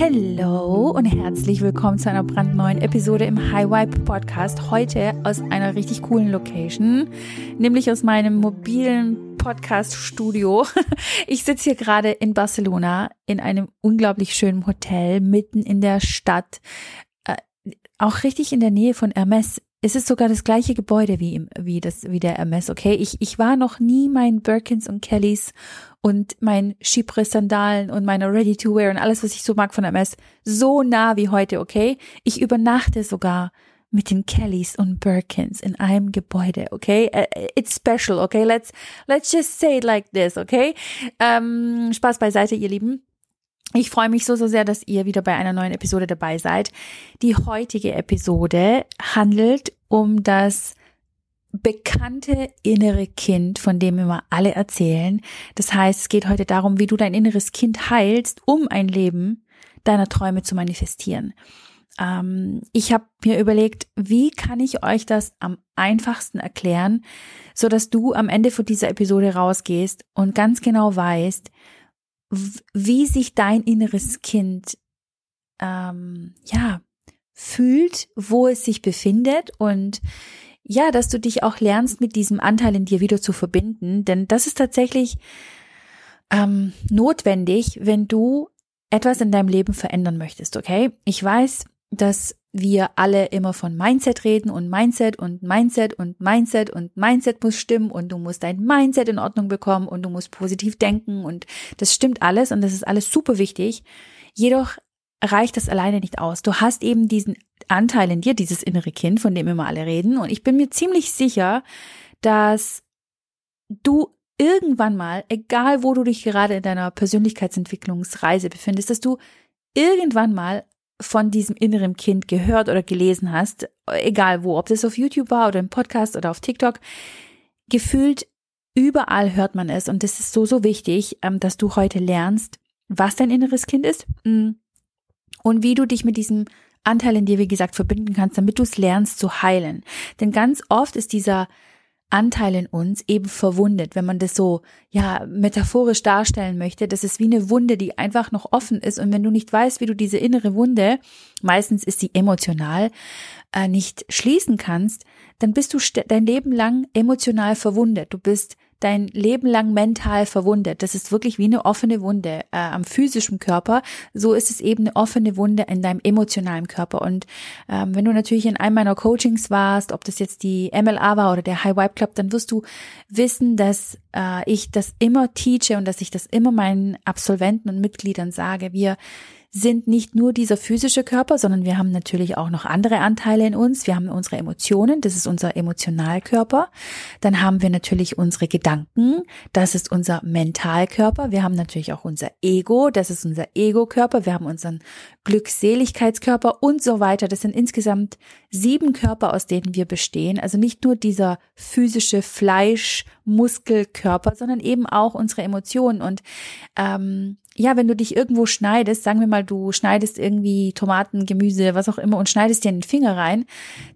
Hallo und herzlich willkommen zu einer brandneuen Episode im High Vibe Podcast. Heute aus einer richtig coolen Location, nämlich aus meinem mobilen Podcast Studio. Ich sitze hier gerade in Barcelona in einem unglaublich schönen Hotel mitten in der Stadt, äh, auch richtig in der Nähe von Hermes es ist sogar das gleiche Gebäude wie, im, wie, das, wie der Hermes, okay? Ich, ich war noch nie mein Birkins und Kellys und mein Chypres Sandalen und meine Ready to Wear und alles, was ich so mag von Hermes, so nah wie heute, okay? Ich übernachte sogar mit den Kellys und Birkins in einem Gebäude, okay? Uh, it's special, okay? Let's, let's just say it like this, okay? Ähm, Spaß beiseite, ihr Lieben. Ich freue mich so, so sehr, dass ihr wieder bei einer neuen Episode dabei seid. Die heutige Episode handelt um das bekannte innere Kind, von dem immer alle erzählen. Das heißt, es geht heute darum, wie du dein inneres Kind heilst, um ein Leben deiner Träume zu manifestieren. Ähm, ich habe mir überlegt, wie kann ich euch das am einfachsten erklären, so dass du am Ende von dieser Episode rausgehst und ganz genau weißt, wie sich dein inneres Kind ähm, ja fühlt, wo es sich befindet und ja, dass du dich auch lernst, mit diesem Anteil in dir wieder zu verbinden, denn das ist tatsächlich ähm, notwendig, wenn du etwas in deinem Leben verändern möchtest, okay? Ich weiß, dass wir alle immer von Mindset reden und Mindset und Mindset und Mindset und Mindset muss stimmen und du musst dein Mindset in Ordnung bekommen und du musst positiv denken und das stimmt alles und das ist alles super wichtig. Jedoch reicht das alleine nicht aus. Du hast eben diesen Anteil in dir, dieses innere Kind, von dem immer alle reden. Und ich bin mir ziemlich sicher, dass du irgendwann mal, egal wo du dich gerade in deiner Persönlichkeitsentwicklungsreise befindest, dass du irgendwann mal von diesem inneren Kind gehört oder gelesen hast, egal wo, ob das auf YouTube war oder im Podcast oder auf TikTok, gefühlt überall hört man es. Und das ist so, so wichtig, ähm, dass du heute lernst, was dein inneres Kind ist mm, und wie du dich mit diesem Anteil in dir, wie gesagt, verbinden kannst, damit du es lernst zu heilen. Denn ganz oft ist dieser Anteil in uns eben verwundet, wenn man das so, ja, metaphorisch darstellen möchte. Das ist wie eine Wunde, die einfach noch offen ist. Und wenn du nicht weißt, wie du diese innere Wunde, meistens ist sie emotional, äh, nicht schließen kannst, dann bist du dein Leben lang emotional verwundet. Du bist dein Leben lang mental verwundet. Das ist wirklich wie eine offene Wunde äh, am physischen Körper. So ist es eben eine offene Wunde in deinem emotionalen Körper. Und ähm, wenn du natürlich in einem meiner Coachings warst, ob das jetzt die MLA war oder der High Vibe Club, dann wirst du wissen, dass äh, ich das immer teache und dass ich das immer meinen Absolventen und Mitgliedern sage. Wir sind nicht nur dieser physische Körper, sondern wir haben natürlich auch noch andere Anteile in uns. Wir haben unsere Emotionen, das ist unser Emotionalkörper. Dann haben wir natürlich unsere Gedanken, das ist unser Mentalkörper. Wir haben natürlich auch unser Ego, das ist unser Ego-Körper. Wir haben unseren Glückseligkeitskörper und so weiter. Das sind insgesamt sieben Körper, aus denen wir bestehen. Also nicht nur dieser physische Fleisch, Muskelkörper, sondern eben auch unsere Emotionen. Und ähm, ja, wenn du dich irgendwo schneidest, sagen wir mal, du schneidest irgendwie Tomaten, Gemüse, was auch immer und schneidest dir in den Finger rein,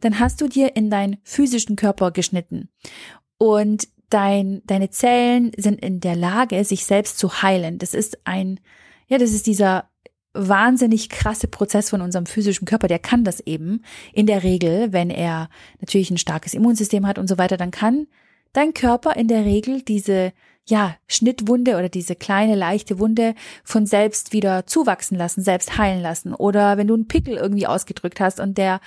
dann hast du dir in deinen physischen Körper geschnitten. Und dein, deine Zellen sind in der Lage, sich selbst zu heilen. Das ist ein, ja, das ist dieser wahnsinnig krasse Prozess von unserem physischen Körper, der kann das eben in der Regel, wenn er natürlich ein starkes Immunsystem hat und so weiter, dann kann dein Körper in der Regel diese ja, Schnittwunde oder diese kleine leichte Wunde von selbst wieder zuwachsen lassen, selbst heilen lassen. Oder wenn du einen Pickel irgendwie ausgedrückt hast und der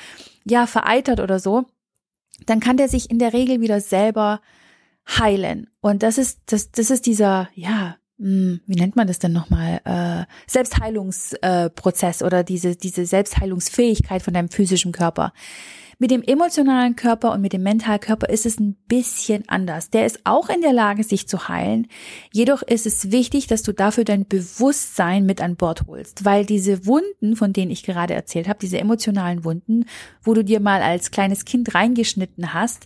ja vereitert oder so, dann kann der sich in der Regel wieder selber heilen. Und das ist, das, das ist dieser, ja, hm, wie nennt man das denn nochmal? Äh, Selbstheilungsprozess oder diese, diese Selbstheilungsfähigkeit von deinem physischen Körper. Mit dem emotionalen Körper und mit dem mentalen Körper ist es ein bisschen anders. Der ist auch in der Lage, sich zu heilen. Jedoch ist es wichtig, dass du dafür dein Bewusstsein mit an Bord holst, weil diese Wunden, von denen ich gerade erzählt habe, diese emotionalen Wunden, wo du dir mal als kleines Kind reingeschnitten hast,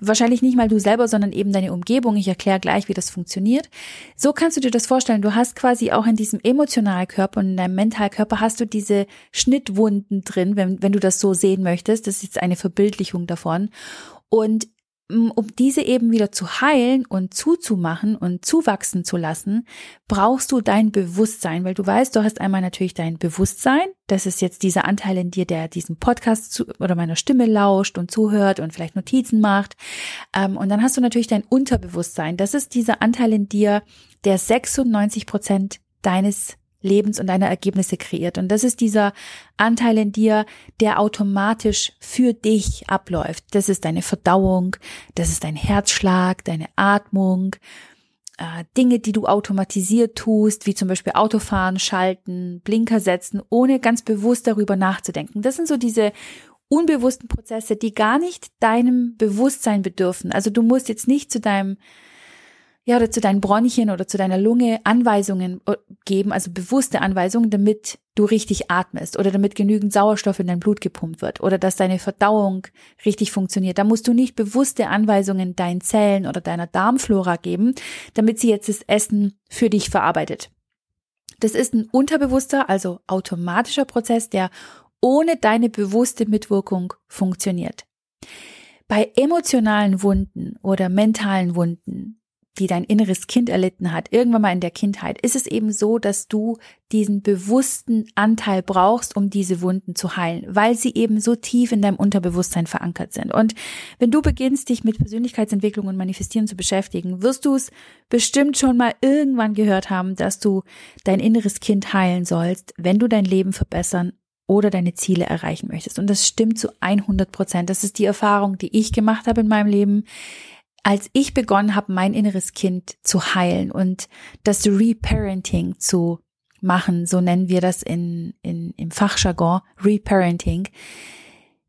wahrscheinlich nicht mal du selber, sondern eben deine Umgebung. Ich erkläre gleich, wie das funktioniert. So kannst du dir das vorstellen. Du hast quasi auch in diesem Emotionalkörper und in deinem Mentalkörper hast du diese Schnittwunden drin, wenn, wenn du das so sehen möchtest. Das ist jetzt eine Verbildlichung davon. Und um diese eben wieder zu heilen und zuzumachen und zuwachsen zu lassen, brauchst du dein Bewusstsein, weil du weißt, du hast einmal natürlich dein Bewusstsein, das ist jetzt dieser Anteil in dir, der diesen Podcast zu, oder meiner Stimme lauscht und zuhört und vielleicht Notizen macht. Ähm, und dann hast du natürlich dein Unterbewusstsein, das ist dieser Anteil in dir, der 96 Prozent deines Lebens und deiner Ergebnisse kreiert. Und das ist dieser Anteil in dir, der automatisch für dich abläuft. Das ist deine Verdauung, das ist dein Herzschlag, deine Atmung, äh, Dinge, die du automatisiert tust, wie zum Beispiel Autofahren, Schalten, Blinker setzen, ohne ganz bewusst darüber nachzudenken. Das sind so diese unbewussten Prozesse, die gar nicht deinem Bewusstsein bedürfen. Also du musst jetzt nicht zu deinem ja, oder zu deinen Bronchien oder zu deiner Lunge Anweisungen äh, geben, also bewusste Anweisungen, damit du richtig atmest oder damit genügend Sauerstoff in dein Blut gepumpt wird oder dass deine Verdauung richtig funktioniert. Da musst du nicht bewusste Anweisungen deinen Zellen oder deiner Darmflora geben, damit sie jetzt das Essen für dich verarbeitet. Das ist ein unterbewusster, also automatischer Prozess, der ohne deine bewusste Mitwirkung funktioniert. Bei emotionalen Wunden oder mentalen Wunden die dein inneres Kind erlitten hat, irgendwann mal in der Kindheit, ist es eben so, dass du diesen bewussten Anteil brauchst, um diese Wunden zu heilen, weil sie eben so tief in deinem Unterbewusstsein verankert sind. Und wenn du beginnst, dich mit Persönlichkeitsentwicklung und Manifestieren zu beschäftigen, wirst du es bestimmt schon mal irgendwann gehört haben, dass du dein inneres Kind heilen sollst, wenn du dein Leben verbessern oder deine Ziele erreichen möchtest. Und das stimmt zu 100 Prozent. Das ist die Erfahrung, die ich gemacht habe in meinem Leben als ich begonnen habe, mein inneres Kind zu heilen und das Reparenting zu machen, so nennen wir das in, in, im Fachjargon, Reparenting,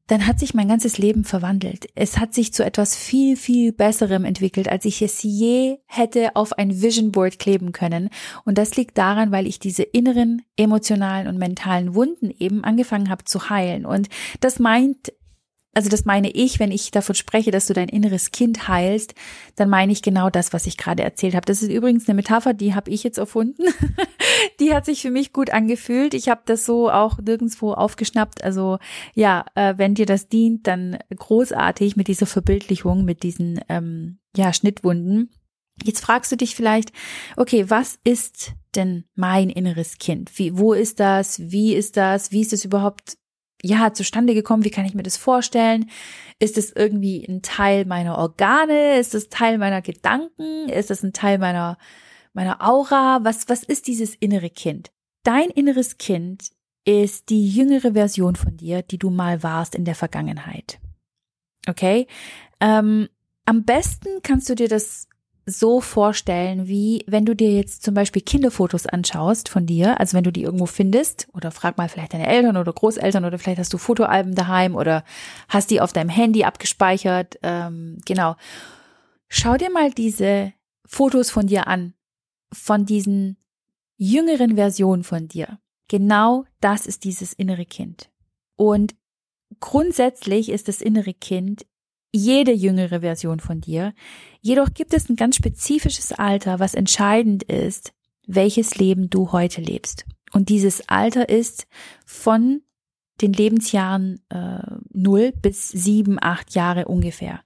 dann hat sich mein ganzes Leben verwandelt. Es hat sich zu etwas viel, viel Besserem entwickelt, als ich es je hätte auf ein Vision Board kleben können. Und das liegt daran, weil ich diese inneren, emotionalen und mentalen Wunden eben angefangen habe zu heilen. Und das meint also das meine ich, wenn ich davon spreche, dass du dein inneres Kind heilst, dann meine ich genau das, was ich gerade erzählt habe. Das ist übrigens eine Metapher, die habe ich jetzt erfunden. die hat sich für mich gut angefühlt. Ich habe das so auch nirgendwo aufgeschnappt. Also ja, äh, wenn dir das dient, dann großartig mit dieser Verbildlichung, mit diesen ähm, ja Schnittwunden. Jetzt fragst du dich vielleicht, okay, was ist denn mein inneres Kind? Wie, wo ist das? Wie ist das? Wie ist es überhaupt ja, zustande gekommen? Wie kann ich mir das vorstellen? Ist es irgendwie ein Teil meiner Organe? Ist es Teil meiner Gedanken? Ist es ein Teil meiner, meiner Aura? Was, was ist dieses innere Kind? Dein inneres Kind ist die jüngere Version von dir, die du mal warst in der Vergangenheit. Okay? Ähm, am besten kannst du dir das so vorstellen, wie wenn du dir jetzt zum Beispiel Kinderfotos anschaust von dir, also wenn du die irgendwo findest, oder frag mal vielleicht deine Eltern oder Großeltern oder vielleicht hast du Fotoalben daheim oder hast die auf deinem Handy abgespeichert, ähm, genau. Schau dir mal diese Fotos von dir an, von diesen jüngeren Versionen von dir. Genau das ist dieses innere Kind. Und grundsätzlich ist das innere Kind jede jüngere Version von dir. Jedoch gibt es ein ganz spezifisches Alter, was entscheidend ist, welches Leben du heute lebst. Und dieses Alter ist von den Lebensjahren äh, 0 bis 7, 8 Jahre ungefähr.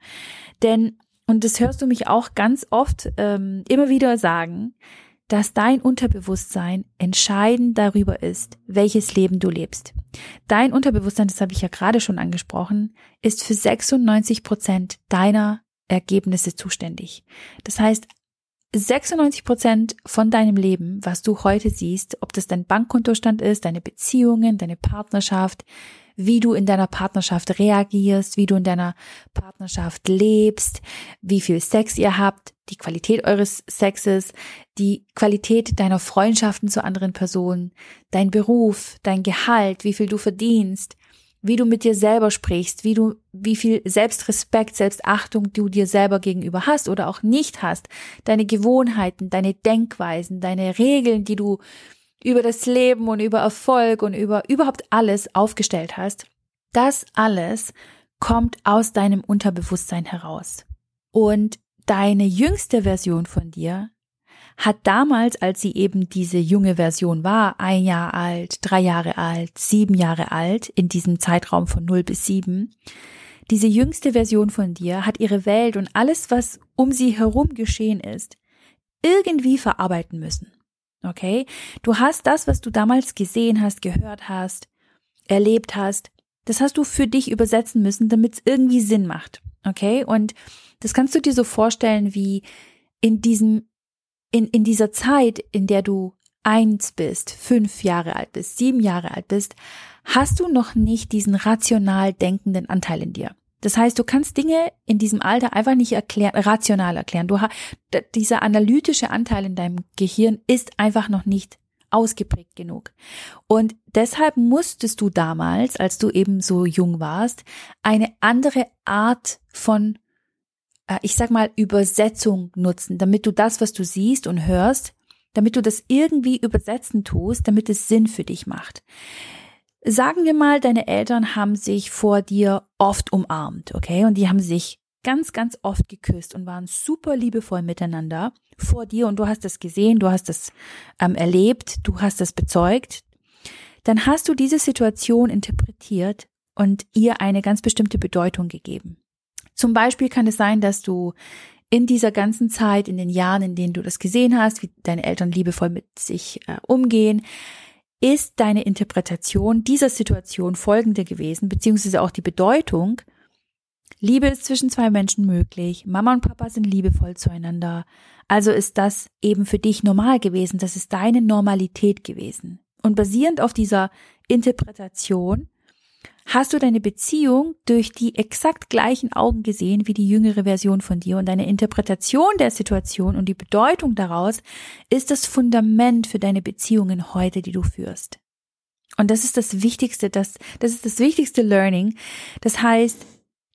Denn, und das hörst du mich auch ganz oft ähm, immer wieder sagen, dass dein Unterbewusstsein entscheidend darüber ist, welches Leben du lebst. Dein Unterbewusstsein, das habe ich ja gerade schon angesprochen, ist für 96 Prozent deiner Ergebnisse zuständig. Das heißt, 96 Prozent von deinem Leben, was du heute siehst, ob das dein Bankkontostand ist, deine Beziehungen, deine Partnerschaft, wie du in deiner Partnerschaft reagierst, wie du in deiner Partnerschaft lebst, wie viel Sex ihr habt, die Qualität eures Sexes, die Qualität deiner Freundschaften zu anderen Personen, dein Beruf, dein Gehalt, wie viel du verdienst, wie du mit dir selber sprichst, wie du, wie viel Selbstrespekt, Selbstachtung du dir selber gegenüber hast oder auch nicht hast, deine Gewohnheiten, deine Denkweisen, deine Regeln, die du über das Leben und über Erfolg und über überhaupt alles aufgestellt hast, das alles kommt aus deinem Unterbewusstsein heraus. Und deine jüngste Version von dir hat damals, als sie eben diese junge Version war, ein Jahr alt, drei Jahre alt, sieben Jahre alt, in diesem Zeitraum von null bis sieben, diese jüngste Version von dir hat ihre Welt und alles, was um sie herum geschehen ist, irgendwie verarbeiten müssen. Okay? Du hast das, was du damals gesehen hast, gehört hast, erlebt hast, das hast du für dich übersetzen müssen, damit es irgendwie Sinn macht. Okay? Und das kannst du dir so vorstellen, wie in diesem, in, in dieser Zeit, in der du eins bist, fünf Jahre alt bist, sieben Jahre alt bist, hast du noch nicht diesen rational denkenden Anteil in dir. Das heißt, du kannst Dinge in diesem Alter einfach nicht erklären, rational erklären. Du dieser analytische Anteil in deinem Gehirn ist einfach noch nicht ausgeprägt genug. Und deshalb musstest du damals, als du eben so jung warst, eine andere Art von, äh, ich sag mal, Übersetzung nutzen, damit du das, was du siehst und hörst, damit du das irgendwie übersetzen tust, damit es Sinn für dich macht. Sagen wir mal, deine Eltern haben sich vor dir oft umarmt, okay? Und die haben sich ganz, ganz oft geküsst und waren super liebevoll miteinander vor dir und du hast das gesehen, du hast das ähm, erlebt, du hast das bezeugt. Dann hast du diese Situation interpretiert und ihr eine ganz bestimmte Bedeutung gegeben. Zum Beispiel kann es sein, dass du in dieser ganzen Zeit, in den Jahren, in denen du das gesehen hast, wie deine Eltern liebevoll mit sich äh, umgehen, ist deine Interpretation dieser Situation folgende gewesen, beziehungsweise auch die Bedeutung, Liebe ist zwischen zwei Menschen möglich, Mama und Papa sind liebevoll zueinander, also ist das eben für dich normal gewesen, das ist deine Normalität gewesen. Und basierend auf dieser Interpretation hast du deine Beziehung durch die exakt gleichen Augen gesehen wie die jüngere Version von dir und deine Interpretation der Situation und die Bedeutung daraus ist das Fundament für deine Beziehungen heute, die du führst. Und das ist das Wichtigste, das, das ist das wichtigste Learning. Das heißt,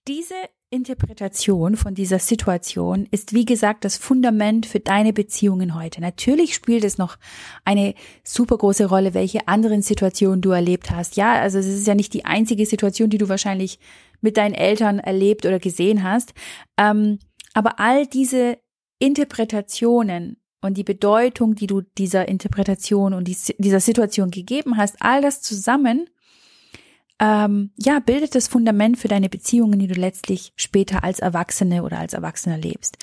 diese Interpretation von dieser Situation ist, wie gesagt, das Fundament für deine Beziehungen heute. Natürlich spielt es noch eine super große Rolle, welche anderen Situationen du erlebt hast. Ja, also es ist ja nicht die einzige Situation, die du wahrscheinlich mit deinen Eltern erlebt oder gesehen hast. Ähm, aber all diese Interpretationen und die Bedeutung, die du dieser Interpretation und dieser Situation gegeben hast, all das zusammen ähm, ja, bildet das Fundament für deine Beziehungen, die du letztlich später als Erwachsene oder als Erwachsener lebst.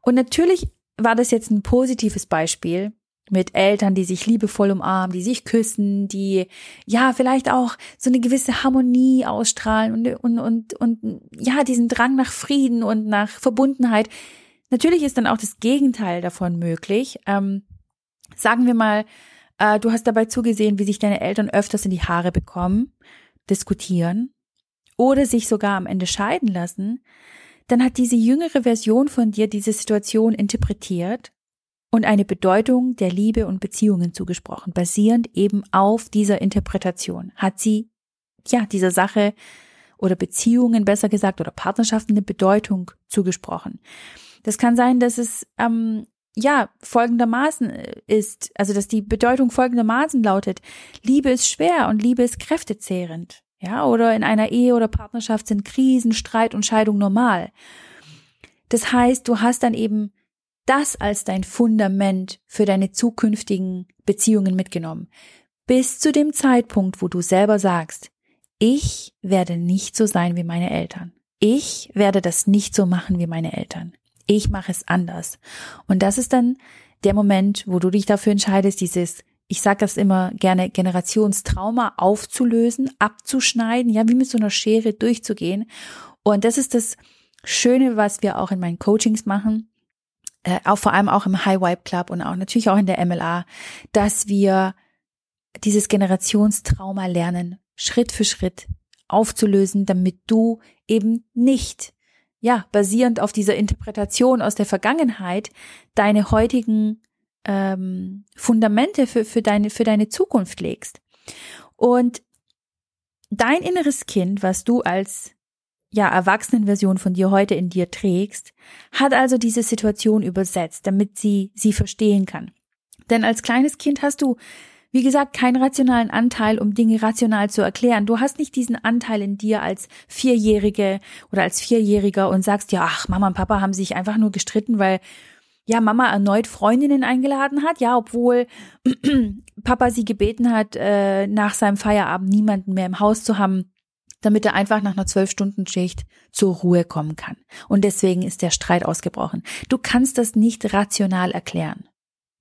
Und natürlich war das jetzt ein positives Beispiel mit Eltern, die sich liebevoll umarmen, die sich küssen, die ja vielleicht auch so eine gewisse Harmonie ausstrahlen und, und, und, und ja, diesen Drang nach Frieden und nach Verbundenheit. Natürlich ist dann auch das Gegenteil davon möglich. Ähm, sagen wir mal, äh, du hast dabei zugesehen, wie sich deine Eltern öfters in die Haare bekommen diskutieren oder sich sogar am Ende scheiden lassen, dann hat diese jüngere Version von dir diese Situation interpretiert und eine Bedeutung der Liebe und Beziehungen zugesprochen, basierend eben auf dieser Interpretation. Hat sie, ja, dieser Sache oder Beziehungen besser gesagt oder Partnerschaften eine Bedeutung zugesprochen. Das kann sein, dass es ähm, ja folgendermaßen ist, also dass die Bedeutung folgendermaßen lautet, Liebe ist schwer und Liebe ist kräftezehrend. Ja, oder in einer Ehe oder Partnerschaft sind Krisen, Streit und Scheidung normal. Das heißt, du hast dann eben das als dein Fundament für deine zukünftigen Beziehungen mitgenommen. Bis zu dem Zeitpunkt, wo du selber sagst, ich werde nicht so sein wie meine Eltern. Ich werde das nicht so machen wie meine Eltern ich mache es anders. Und das ist dann der Moment, wo du dich dafür entscheidest, dieses, ich sage das immer gerne, Generationstrauma aufzulösen, abzuschneiden, ja, wie mit so einer Schere durchzugehen. Und das ist das Schöne, was wir auch in meinen Coachings machen, äh, auch vor allem auch im High Vibe Club und auch natürlich auch in der MLA, dass wir dieses Generationstrauma lernen, Schritt für Schritt aufzulösen, damit du eben nicht ja, basierend auf dieser Interpretation aus der Vergangenheit, deine heutigen ähm, Fundamente für, für, deine, für deine Zukunft legst. Und dein inneres Kind, was du als ja, Erwachsenenversion von dir heute in dir trägst, hat also diese Situation übersetzt, damit sie sie verstehen kann. Denn als kleines Kind hast du wie gesagt, keinen rationalen Anteil, um Dinge rational zu erklären. Du hast nicht diesen Anteil in dir als Vierjährige oder als Vierjähriger und sagst, ja, ach, Mama und Papa haben sich einfach nur gestritten, weil ja, Mama erneut Freundinnen eingeladen hat, ja, obwohl Papa sie gebeten hat, äh, nach seinem Feierabend niemanden mehr im Haus zu haben, damit er einfach nach einer zwölf Stunden Schicht zur Ruhe kommen kann. Und deswegen ist der Streit ausgebrochen. Du kannst das nicht rational erklären,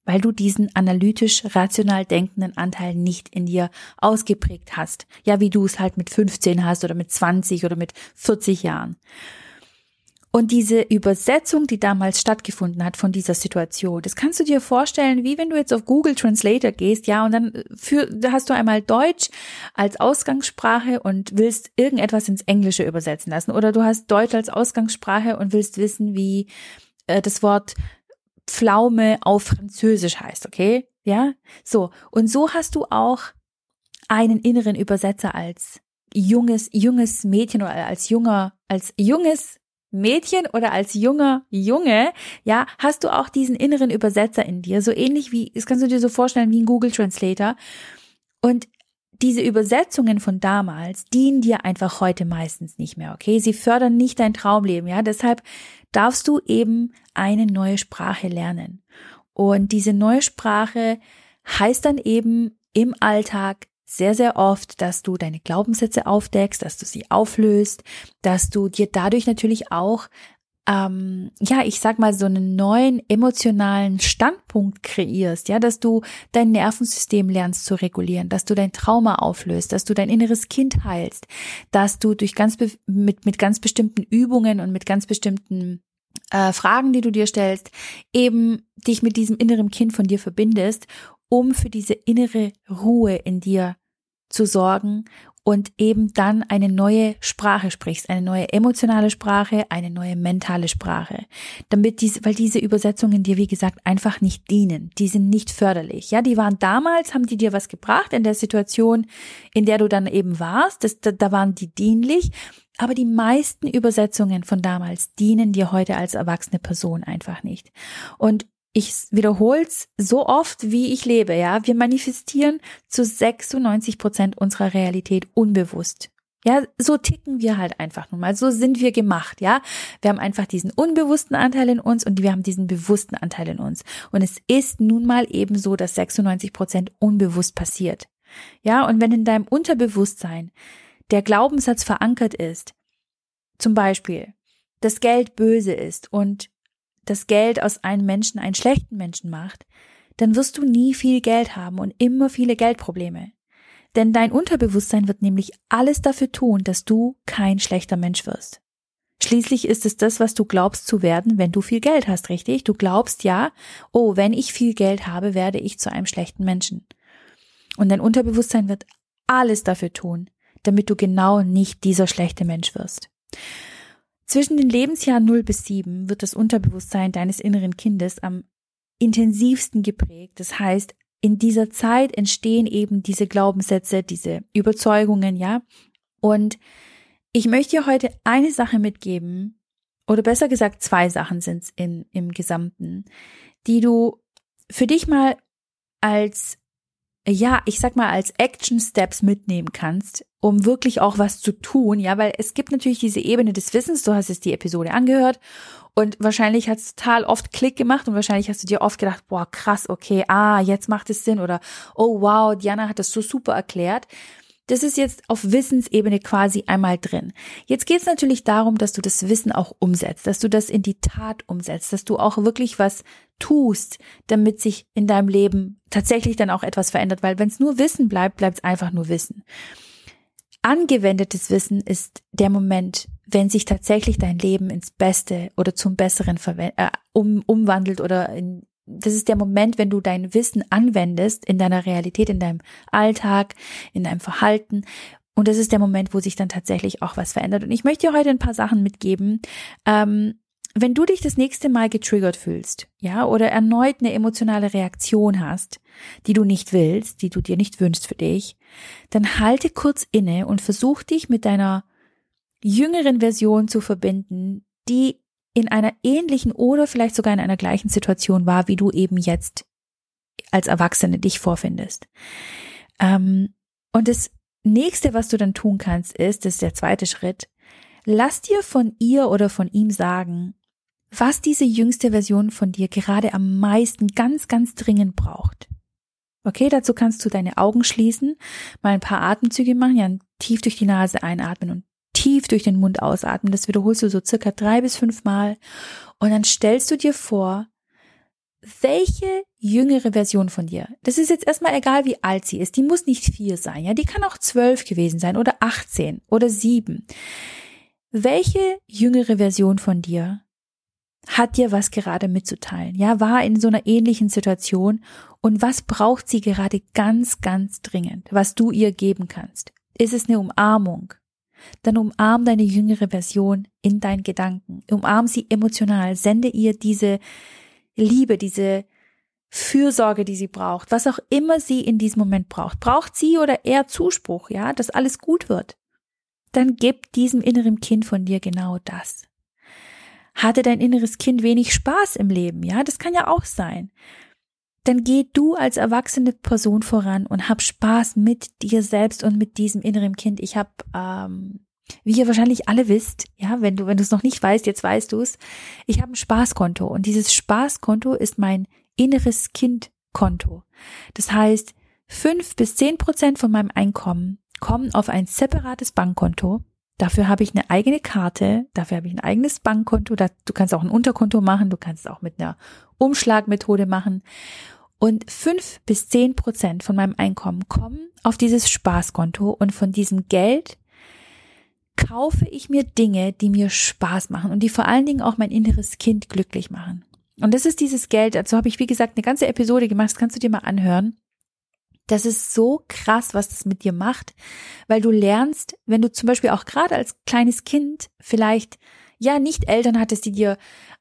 weil du diesen analytisch rational denkenden Anteil nicht in dir ausgeprägt hast. Ja, wie du es halt mit 15 hast oder mit 20 oder mit 40 Jahren. Und diese Übersetzung, die damals stattgefunden hat von dieser Situation, das kannst du dir vorstellen, wie wenn du jetzt auf Google Translator gehst, ja, und dann äh, für, hast du einmal Deutsch als Ausgangssprache und willst irgendetwas ins Englische übersetzen lassen. Oder du hast Deutsch als Ausgangssprache und willst wissen, wie äh, das Wort Pflaume auf Französisch heißt, okay? Ja? So. Und so hast du auch einen inneren Übersetzer als junges, junges Mädchen oder als junger, als junges Mädchen oder als junger Junge, ja, hast du auch diesen inneren Übersetzer in dir, so ähnlich wie, das kannst du dir so vorstellen wie ein Google Translator. Und diese Übersetzungen von damals dienen dir einfach heute meistens nicht mehr, okay? Sie fördern nicht dein Traumleben, ja? Deshalb darfst du eben eine neue Sprache lernen. Und diese neue Sprache heißt dann eben im Alltag sehr, sehr oft, dass du deine Glaubenssätze aufdeckst, dass du sie auflöst, dass du dir dadurch natürlich auch ähm, ja, ich sag mal, so einen neuen emotionalen Standpunkt kreierst, ja, dass du dein Nervensystem lernst zu regulieren, dass du dein Trauma auflöst, dass du dein inneres Kind heilst, dass du durch ganz mit, mit ganz bestimmten Übungen und mit ganz bestimmten äh, Fragen, die du dir stellst, eben dich mit diesem inneren Kind von dir verbindest um für diese innere Ruhe in dir zu sorgen und eben dann eine neue Sprache sprichst, eine neue emotionale Sprache, eine neue mentale Sprache. Damit diese, weil diese Übersetzungen dir, wie gesagt, einfach nicht dienen. Die sind nicht förderlich. Ja, die waren damals, haben die dir was gebracht in der Situation, in der du dann eben warst. Das, da, da waren die dienlich. Aber die meisten Übersetzungen von damals dienen dir heute als erwachsene Person einfach nicht. Und ich wiederhole es so oft, wie ich lebe, ja. Wir manifestieren zu 96 Prozent unserer Realität unbewusst. Ja, so ticken wir halt einfach nun mal. So sind wir gemacht, ja. Wir haben einfach diesen unbewussten Anteil in uns und wir haben diesen bewussten Anteil in uns. Und es ist nun mal eben so, dass 96 Prozent unbewusst passiert. Ja, und wenn in deinem Unterbewusstsein der Glaubenssatz verankert ist, zum Beispiel, dass Geld böse ist und das Geld aus einem Menschen einen schlechten Menschen macht, dann wirst du nie viel Geld haben und immer viele Geldprobleme. Denn dein Unterbewusstsein wird nämlich alles dafür tun, dass du kein schlechter Mensch wirst. Schließlich ist es das, was du glaubst zu werden, wenn du viel Geld hast, richtig? Du glaubst ja, oh, wenn ich viel Geld habe, werde ich zu einem schlechten Menschen. Und dein Unterbewusstsein wird alles dafür tun, damit du genau nicht dieser schlechte Mensch wirst. Zwischen den Lebensjahren 0 bis 7 wird das Unterbewusstsein deines inneren Kindes am intensivsten geprägt. Das heißt, in dieser Zeit entstehen eben diese Glaubenssätze, diese Überzeugungen, ja. Und ich möchte dir heute eine Sache mitgeben, oder besser gesagt zwei Sachen sind es im Gesamten, die du für dich mal als ja, ich sag mal, als Action Steps mitnehmen kannst, um wirklich auch was zu tun, ja, weil es gibt natürlich diese Ebene des Wissens, du hast jetzt die Episode angehört und wahrscheinlich hat es total oft Klick gemacht und wahrscheinlich hast du dir oft gedacht, boah, krass, okay, ah, jetzt macht es Sinn oder oh wow, Diana hat das so super erklärt. Das ist jetzt auf Wissensebene quasi einmal drin. Jetzt geht es natürlich darum, dass du das Wissen auch umsetzt, dass du das in die Tat umsetzt, dass du auch wirklich was tust, damit sich in deinem Leben tatsächlich dann auch etwas verändert, weil wenn es nur Wissen bleibt, bleibt es einfach nur Wissen. Angewendetes Wissen ist der Moment, wenn sich tatsächlich dein Leben ins Beste oder zum Besseren äh, um, umwandelt oder in, das ist der Moment, wenn du dein Wissen anwendest in deiner Realität, in deinem Alltag, in deinem Verhalten. Und das ist der Moment, wo sich dann tatsächlich auch was verändert. Und ich möchte dir heute ein paar Sachen mitgeben. Ähm, wenn du dich das nächste Mal getriggert fühlst, ja, oder erneut eine emotionale Reaktion hast, die du nicht willst, die du dir nicht wünschst für dich, dann halte kurz inne und versuch dich mit deiner jüngeren Version zu verbinden, die in einer ähnlichen oder vielleicht sogar in einer gleichen Situation war, wie du eben jetzt als Erwachsene dich vorfindest. Ähm, und das nächste, was du dann tun kannst, ist, das ist der zweite Schritt, lass dir von ihr oder von ihm sagen, was diese jüngste Version von dir gerade am meisten ganz, ganz dringend braucht. Okay, dazu kannst du deine Augen schließen, mal ein paar Atemzüge machen, ja, tief durch die Nase einatmen und tief durch den Mund ausatmen. Das wiederholst du so circa drei bis fünf Mal. Und dann stellst du dir vor, welche jüngere Version von dir, das ist jetzt erstmal egal, wie alt sie ist, die muss nicht vier sein, ja, die kann auch zwölf gewesen sein oder 18 oder sieben. Welche jüngere Version von dir hat dir was gerade mitzuteilen? Ja, war in so einer ähnlichen Situation und was braucht sie gerade ganz, ganz dringend, was du ihr geben kannst? Ist es eine Umarmung? Dann umarm deine jüngere Version in deinen Gedanken. Umarm sie emotional. Sende ihr diese Liebe, diese Fürsorge, die sie braucht, was auch immer sie in diesem Moment braucht. Braucht sie oder er Zuspruch, ja, dass alles gut wird? Dann gib diesem inneren Kind von dir genau das. Hatte dein inneres Kind wenig Spaß im Leben? Ja, das kann ja auch sein. Dann geh du als erwachsene Person voran und hab Spaß mit dir selbst und mit diesem inneren Kind. Ich habe, ähm, wie ihr wahrscheinlich alle wisst, ja, wenn du wenn du es noch nicht weißt, jetzt weißt du es. Ich habe ein Spaßkonto und dieses Spaßkonto ist mein inneres Kindkonto. Das heißt, fünf bis zehn Prozent von meinem Einkommen kommen auf ein separates Bankkonto Dafür habe ich eine eigene Karte, dafür habe ich ein eigenes Bankkonto, du kannst auch ein Unterkonto machen, du kannst auch mit einer Umschlagmethode machen. Und fünf bis zehn Prozent von meinem Einkommen kommen auf dieses Spaßkonto und von diesem Geld kaufe ich mir Dinge, die mir Spaß machen und die vor allen Dingen auch mein inneres Kind glücklich machen. Und das ist dieses Geld, dazu habe ich, wie gesagt, eine ganze Episode gemacht, das kannst du dir mal anhören. Das ist so krass, was das mit dir macht, weil du lernst, wenn du zum Beispiel auch gerade als kleines Kind vielleicht ja nicht Eltern hattest, die dir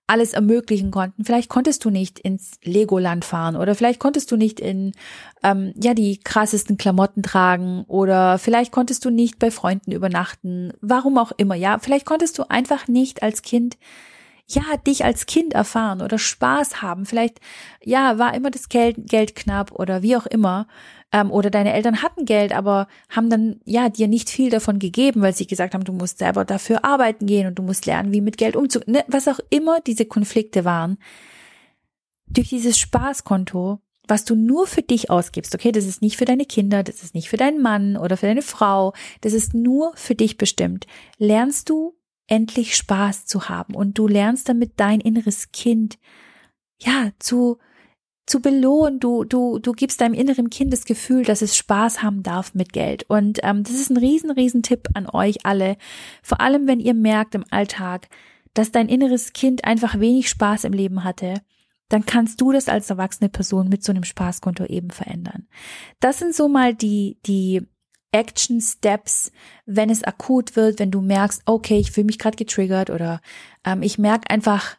alles ermöglichen konnten. Vielleicht konntest du nicht ins Legoland fahren oder vielleicht konntest du nicht in ähm, ja die krassesten Klamotten tragen oder vielleicht konntest du nicht bei Freunden übernachten. Warum auch immer, ja. Vielleicht konntest du einfach nicht als Kind ja, dich als Kind erfahren oder Spaß haben. Vielleicht, ja, war immer das Geld, Geld knapp oder wie auch immer. Ähm, oder deine Eltern hatten Geld, aber haben dann, ja, dir nicht viel davon gegeben, weil sie gesagt haben, du musst selber dafür arbeiten gehen und du musst lernen, wie mit Geld umzugehen. Ne? Was auch immer diese Konflikte waren. Durch dieses Spaßkonto was du nur für dich ausgibst, okay, das ist nicht für deine Kinder, das ist nicht für deinen Mann oder für deine Frau, das ist nur für dich bestimmt, lernst du endlich Spaß zu haben und du lernst damit dein inneres Kind, ja, zu, zu belohnen. Du, du, du gibst deinem inneren Kind das Gefühl, dass es Spaß haben darf mit Geld. Und ähm, das ist ein riesen, riesen Tipp an euch alle. Vor allem, wenn ihr merkt im Alltag, dass dein inneres Kind einfach wenig Spaß im Leben hatte, dann kannst du das als erwachsene Person mit so einem Spaßkonto eben verändern. Das sind so mal die, die Action Steps, wenn es akut wird, wenn du merkst, okay, ich fühle mich gerade getriggert oder ähm, ich merke einfach,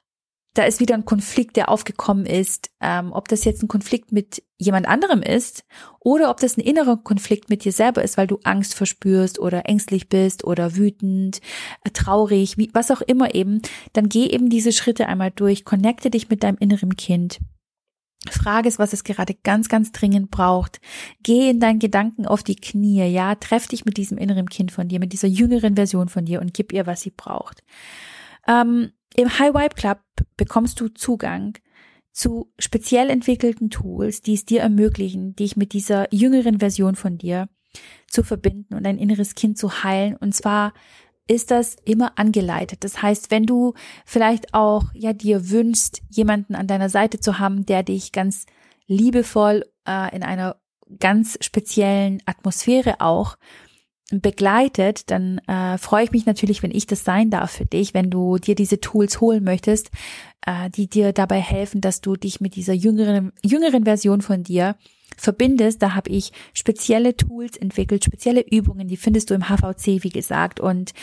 da ist wieder ein Konflikt, der aufgekommen ist, ähm, ob das jetzt ein Konflikt mit jemand anderem ist oder ob das ein innerer Konflikt mit dir selber ist, weil du Angst verspürst oder ängstlich bist oder wütend, äh, traurig, wie, was auch immer eben, dann geh eben diese Schritte einmal durch, connecte dich mit deinem inneren Kind Frage es, was es gerade ganz, ganz dringend braucht. Geh in deinen Gedanken auf die Knie, ja, treff dich mit diesem inneren Kind von dir, mit dieser jüngeren Version von dir und gib ihr, was sie braucht. Ähm, Im High Vibe Club bekommst du Zugang zu speziell entwickelten Tools, die es dir ermöglichen, dich mit dieser jüngeren Version von dir zu verbinden und dein inneres Kind zu heilen. Und zwar ist das immer angeleitet. Das heißt, wenn du vielleicht auch ja dir wünschst, jemanden an deiner Seite zu haben, der dich ganz liebevoll äh, in einer ganz speziellen Atmosphäre auch begleitet, dann äh, freue ich mich natürlich, wenn ich das sein darf für dich, wenn du dir diese Tools holen möchtest, äh, die dir dabei helfen, dass du dich mit dieser jüngeren, jüngeren Version von dir verbindest. Da habe ich spezielle Tools entwickelt, spezielle Übungen, die findest du im HVC, wie gesagt. Und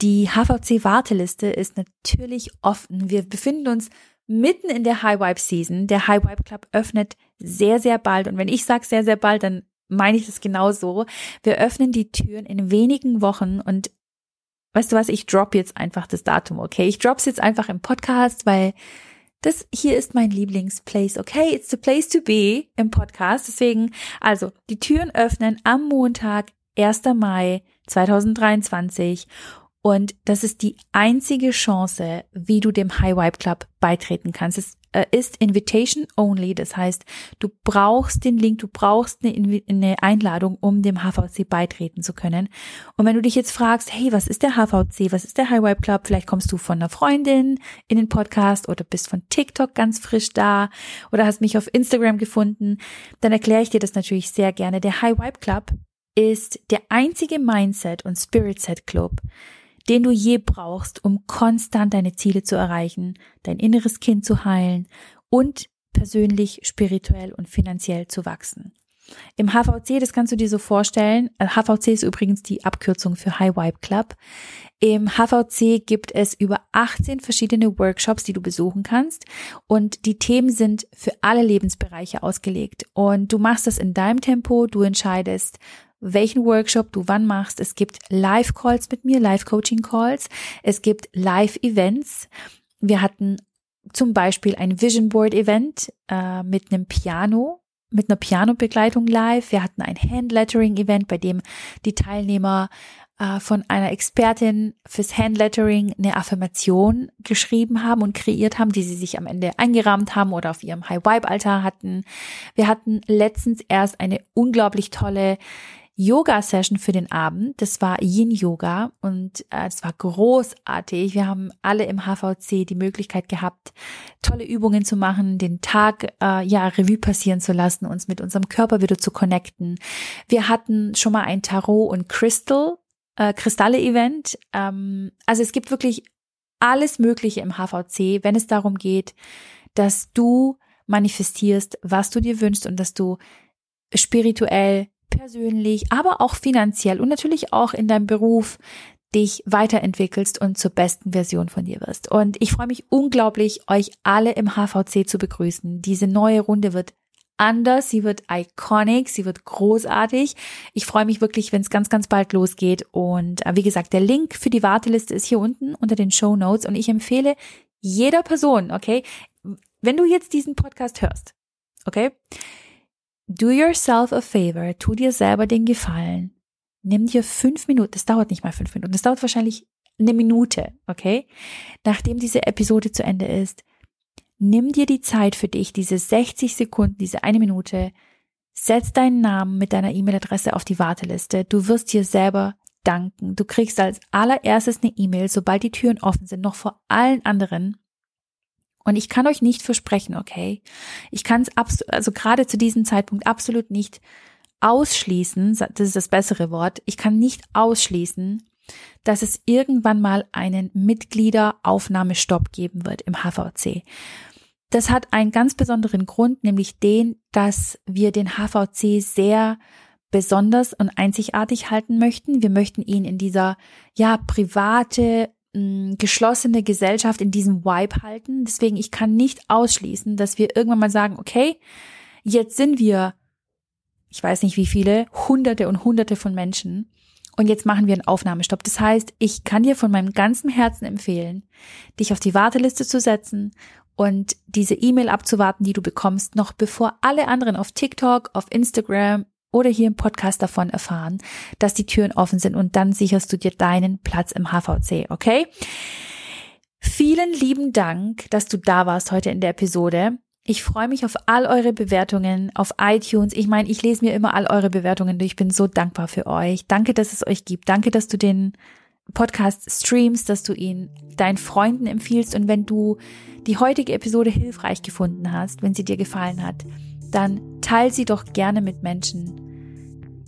die HVC-Warteliste ist natürlich offen. Wir befinden uns mitten in der High Vibe Season. Der High Vibe Club öffnet sehr, sehr bald. Und wenn ich sage sehr, sehr bald, dann meine ich das genauso. Wir öffnen die Türen in wenigen Wochen und weißt du was, ich drop jetzt einfach das Datum, okay? Ich drop's jetzt einfach im Podcast, weil das hier ist mein Lieblingsplace, okay? It's the place to be im Podcast. Deswegen, also, die Türen öffnen am Montag, 1. Mai 2023. Und das ist die einzige Chance, wie du dem High Vibe Club beitreten kannst. Es ist Invitation Only. Das heißt, du brauchst den Link, du brauchst eine, eine Einladung, um dem HVC beitreten zu können. Und wenn du dich jetzt fragst, hey, was ist der HVC? Was ist der High Vibe Club? Vielleicht kommst du von einer Freundin in den Podcast oder bist von TikTok ganz frisch da oder hast mich auf Instagram gefunden, dann erkläre ich dir das natürlich sehr gerne. Der High Vibe Club ist der einzige Mindset und Spirit Set Club, den du je brauchst, um konstant deine Ziele zu erreichen, dein inneres Kind zu heilen und persönlich, spirituell und finanziell zu wachsen. Im HVC, das kannst du dir so vorstellen, HVC äh, ist übrigens die Abkürzung für High Vibe Club. Im HVC gibt es über 18 verschiedene Workshops, die du besuchen kannst und die Themen sind für alle Lebensbereiche ausgelegt und du machst das in deinem Tempo, du entscheidest, welchen Workshop du wann machst. Es gibt Live-Calls mit mir, Live-Coaching-Calls. Es gibt Live-Events. Wir hatten zum Beispiel ein Vision Board-Event äh, mit einem Piano, mit einer Piano-Begleitung live. Wir hatten ein Handlettering-Event, bei dem die Teilnehmer äh, von einer Expertin fürs Handlettering eine Affirmation geschrieben haben und kreiert haben, die sie sich am Ende eingerahmt haben oder auf ihrem High-Vibe-Altar hatten. Wir hatten letztens erst eine unglaublich tolle Yoga-Session für den Abend. Das war Yin-Yoga und äh, das war großartig. Wir haben alle im HVC die Möglichkeit gehabt, tolle Übungen zu machen, den Tag äh, ja Revue passieren zu lassen, uns mit unserem Körper wieder zu connecten. Wir hatten schon mal ein Tarot und Crystal äh, Kristalle-Event. Ähm, also es gibt wirklich alles Mögliche im HVC, wenn es darum geht, dass du manifestierst, was du dir wünschst und dass du spirituell persönlich, aber auch finanziell und natürlich auch in deinem Beruf dich weiterentwickelst und zur besten Version von dir wirst. Und ich freue mich unglaublich, euch alle im HVC zu begrüßen. Diese neue Runde wird anders, sie wird iconic, sie wird großartig. Ich freue mich wirklich, wenn es ganz, ganz bald losgeht. Und äh, wie gesagt, der Link für die Warteliste ist hier unten unter den Show Notes und ich empfehle jeder Person, okay, wenn du jetzt diesen Podcast hörst, okay, Do yourself a favor, tu dir selber den Gefallen. Nimm dir fünf Minuten, das dauert nicht mal fünf Minuten, das dauert wahrscheinlich eine Minute, okay? Nachdem diese Episode zu Ende ist, nimm dir die Zeit für dich, diese 60 Sekunden, diese eine Minute, setz deinen Namen mit deiner E-Mail-Adresse auf die Warteliste. Du wirst dir selber danken. Du kriegst als allererstes eine E-Mail, sobald die Türen offen sind, noch vor allen anderen. Und ich kann euch nicht versprechen, okay? Ich kann es also gerade zu diesem Zeitpunkt absolut nicht ausschließen, das ist das bessere Wort, ich kann nicht ausschließen, dass es irgendwann mal einen Mitgliederaufnahmestopp geben wird im HVC. Das hat einen ganz besonderen Grund, nämlich den, dass wir den HVC sehr besonders und einzigartig halten möchten. Wir möchten ihn in dieser ja private geschlossene Gesellschaft in diesem Vibe halten. Deswegen, ich kann nicht ausschließen, dass wir irgendwann mal sagen, okay, jetzt sind wir, ich weiß nicht wie viele, hunderte und hunderte von Menschen und jetzt machen wir einen Aufnahmestopp. Das heißt, ich kann dir von meinem ganzen Herzen empfehlen, dich auf die Warteliste zu setzen und diese E-Mail abzuwarten, die du bekommst, noch bevor alle anderen auf TikTok, auf Instagram, oder hier im Podcast davon erfahren, dass die Türen offen sind und dann sicherst du dir deinen Platz im HVC, okay? Vielen lieben Dank, dass du da warst heute in der Episode. Ich freue mich auf all eure Bewertungen auf iTunes. Ich meine, ich lese mir immer all eure Bewertungen durch. Ich bin so dankbar für euch. Danke, dass es euch gibt. Danke, dass du den Podcast streamst, dass du ihn deinen Freunden empfiehlst. Und wenn du die heutige Episode hilfreich gefunden hast, wenn sie dir gefallen hat, dann teil sie doch gerne mit Menschen,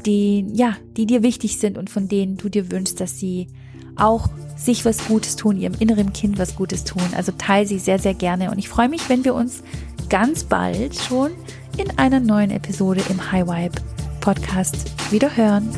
die, ja, die dir wichtig sind und von denen du dir wünschst, dass sie auch sich was Gutes tun, ihrem inneren Kind was Gutes tun. Also teile sie sehr, sehr gerne. Und ich freue mich, wenn wir uns ganz bald schon in einer neuen Episode im High Vibe Podcast wieder hören.